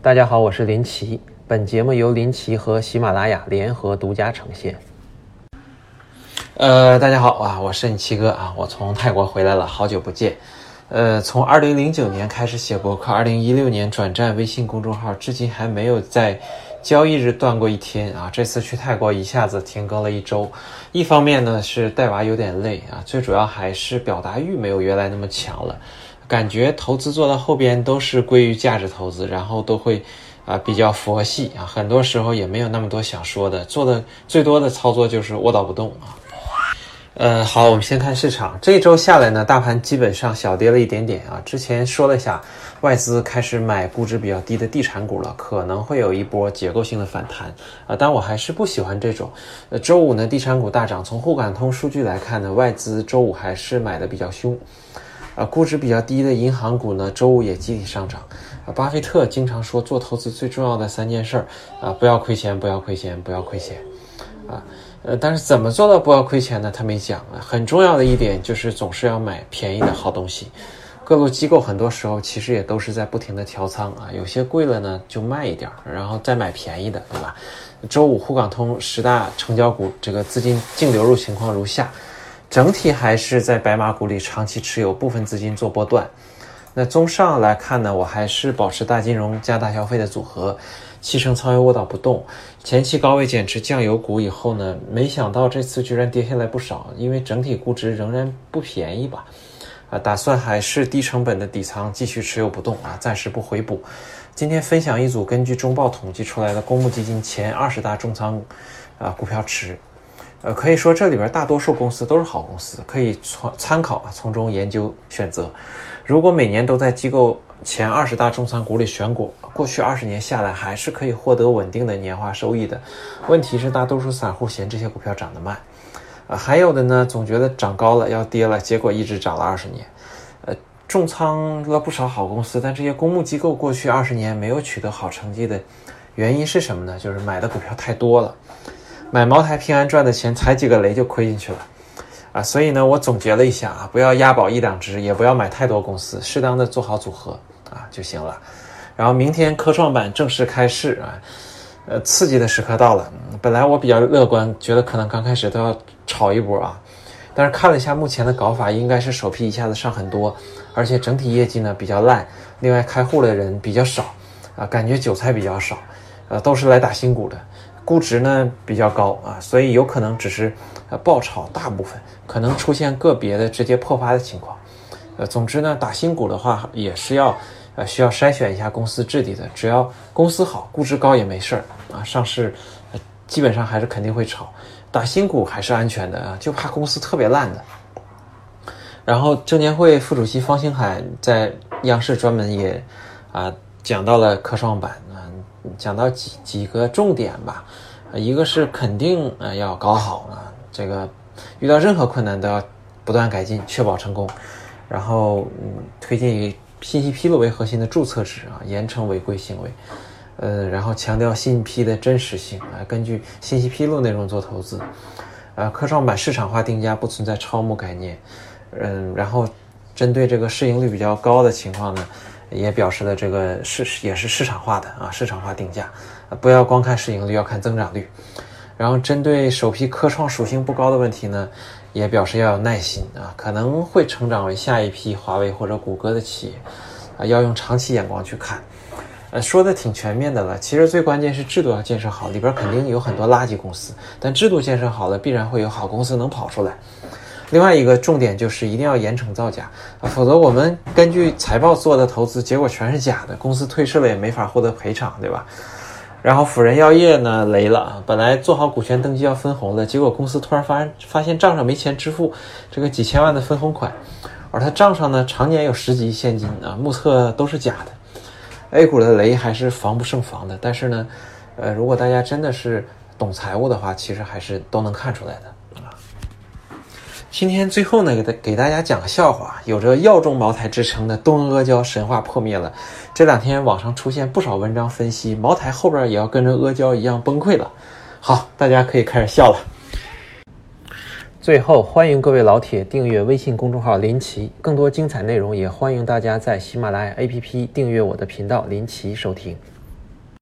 大家好，我是林奇。本节目由林奇和喜马拉雅联合独家呈现。呃，大家好啊，我是你奇哥啊，我从泰国回来了，好久不见。呃，从二零零九年开始写博客，二零一六年转战微信公众号，至今还没有在交易日断过一天啊。这次去泰国一下子停更了一周，一方面呢是带娃有点累啊，最主要还是表达欲没有原来那么强了。感觉投资做到后边都是归于价值投资，然后都会啊比较佛系啊，很多时候也没有那么多想说的，做的最多的操作就是卧倒不动啊。呃，好，我们先看市场，这一周下来呢，大盘基本上小跌了一点点啊。之前说了一下，外资开始买估值比较低的地产股了，可能会有一波结构性的反弹啊，但我还是不喜欢这种。呃，周五呢，地产股大涨，从沪港通数据来看呢，外资周五还是买的比较凶。啊，估值比较低的银行股呢，周五也集体上涨。啊，巴菲特经常说，做投资最重要的三件事儿啊，不要亏钱，不要亏钱，不要亏钱。啊，呃，但是怎么做到不要亏钱呢？他没讲啊。很重要的一点就是总是要买便宜的好东西。各路机构很多时候其实也都是在不停的调仓啊，有些贵了呢就卖一点，然后再买便宜的，对吧？周五沪港通十大成交股这个资金净流入情况如下。整体还是在白马股里长期持有，部分资金做波段。那综上来看呢，我还是保持大金融加大消费的组合，七成仓位卧倒不动。前期高位减持酱油股以后呢，没想到这次居然跌下来不少，因为整体估值仍然不便宜吧？啊，打算还是低成本的底仓继续持有不动啊，暂时不回补。今天分享一组根据中报统计出来的公募基金前二十大重仓啊股票池。呃，可以说这里边大多数公司都是好公司，可以从参考啊，从中研究选择。如果每年都在机构前二十大重仓股里选股，过去二十年下来还是可以获得稳定的年化收益的。问题是大多数散户嫌这些股票涨得慢，啊，还有的呢总觉得涨高了要跌了，结果一直涨了二十年。呃，重仓了不少好公司，但这些公募机构过去二十年没有取得好成绩的原因是什么呢？就是买的股票太多了。买茅台平安赚的钱踩几个雷就亏进去了，啊，所以呢，我总结了一下啊，不要押宝一两只，也不要买太多公司，适当的做好组合啊就行了。然后明天科创板正式开市啊，呃，刺激的时刻到了。本来我比较乐观，觉得可能刚开始都要炒一波啊，但是看了一下目前的搞法，应该是首批一下子上很多，而且整体业绩呢比较烂，另外开户的人比较少啊，感觉韭菜比较少，呃，都是来打新股的。估值呢比较高啊，所以有可能只是呃爆炒大部分，可能出现个别的直接破发的情况。呃，总之呢，打新股的话也是要呃需要筛选一下公司质地的，只要公司好，估值高也没事儿啊。上市基本上还是肯定会炒，打新股还是安全的啊，就怕公司特别烂的。然后证监会副主席方星海在央视专门也啊讲到了科创板。讲到几几个重点吧，一个是肯定呃要搞好啊，这个遇到任何困难都要不断改进，确保成功。然后嗯，推荐以信息披露为核心的注册制啊，严惩违规行为。呃，然后强调信息的真实性啊，根据信息披露内容做投资。呃，科创板市场化定价不存在超募概念。嗯，然后针对这个市盈率比较高的情况呢。也表示了这个市也是市场化的啊，市场化定价，不要光看市盈率，要看增长率。然后针对首批科创属性不高的问题呢，也表示要有耐心啊，可能会成长为下一批华为或者谷歌的企业啊，要用长期眼光去看。呃，说的挺全面的了，其实最关键是制度要建设好，里边肯定有很多垃圾公司，但制度建设好了，必然会有好公司能跑出来。另外一个重点就是一定要严惩造假啊，否则我们根据财报做的投资结果全是假的，公司退市了也没法获得赔偿，对吧？然后辅仁药业呢雷了，本来做好股权登记要分红的，结果公司突然发发现账上没钱支付这个几千万的分红款，而他账上呢常年有十几亿现金啊，目测都是假的。A 股的雷还是防不胜防的，但是呢，呃，如果大家真的是懂财务的话，其实还是都能看出来的。今天最后呢，给大给大家讲个笑话。有着药中茅台之称的东阿阿胶神话破灭了。这两天网上出现不少文章分析，茅台后边也要跟着阿胶一样崩溃了。好，大家可以开始笑了。最后，欢迎各位老铁订阅微信公众号林奇，更多精彩内容也欢迎大家在喜马拉雅 APP 订阅我的频道林奇收听。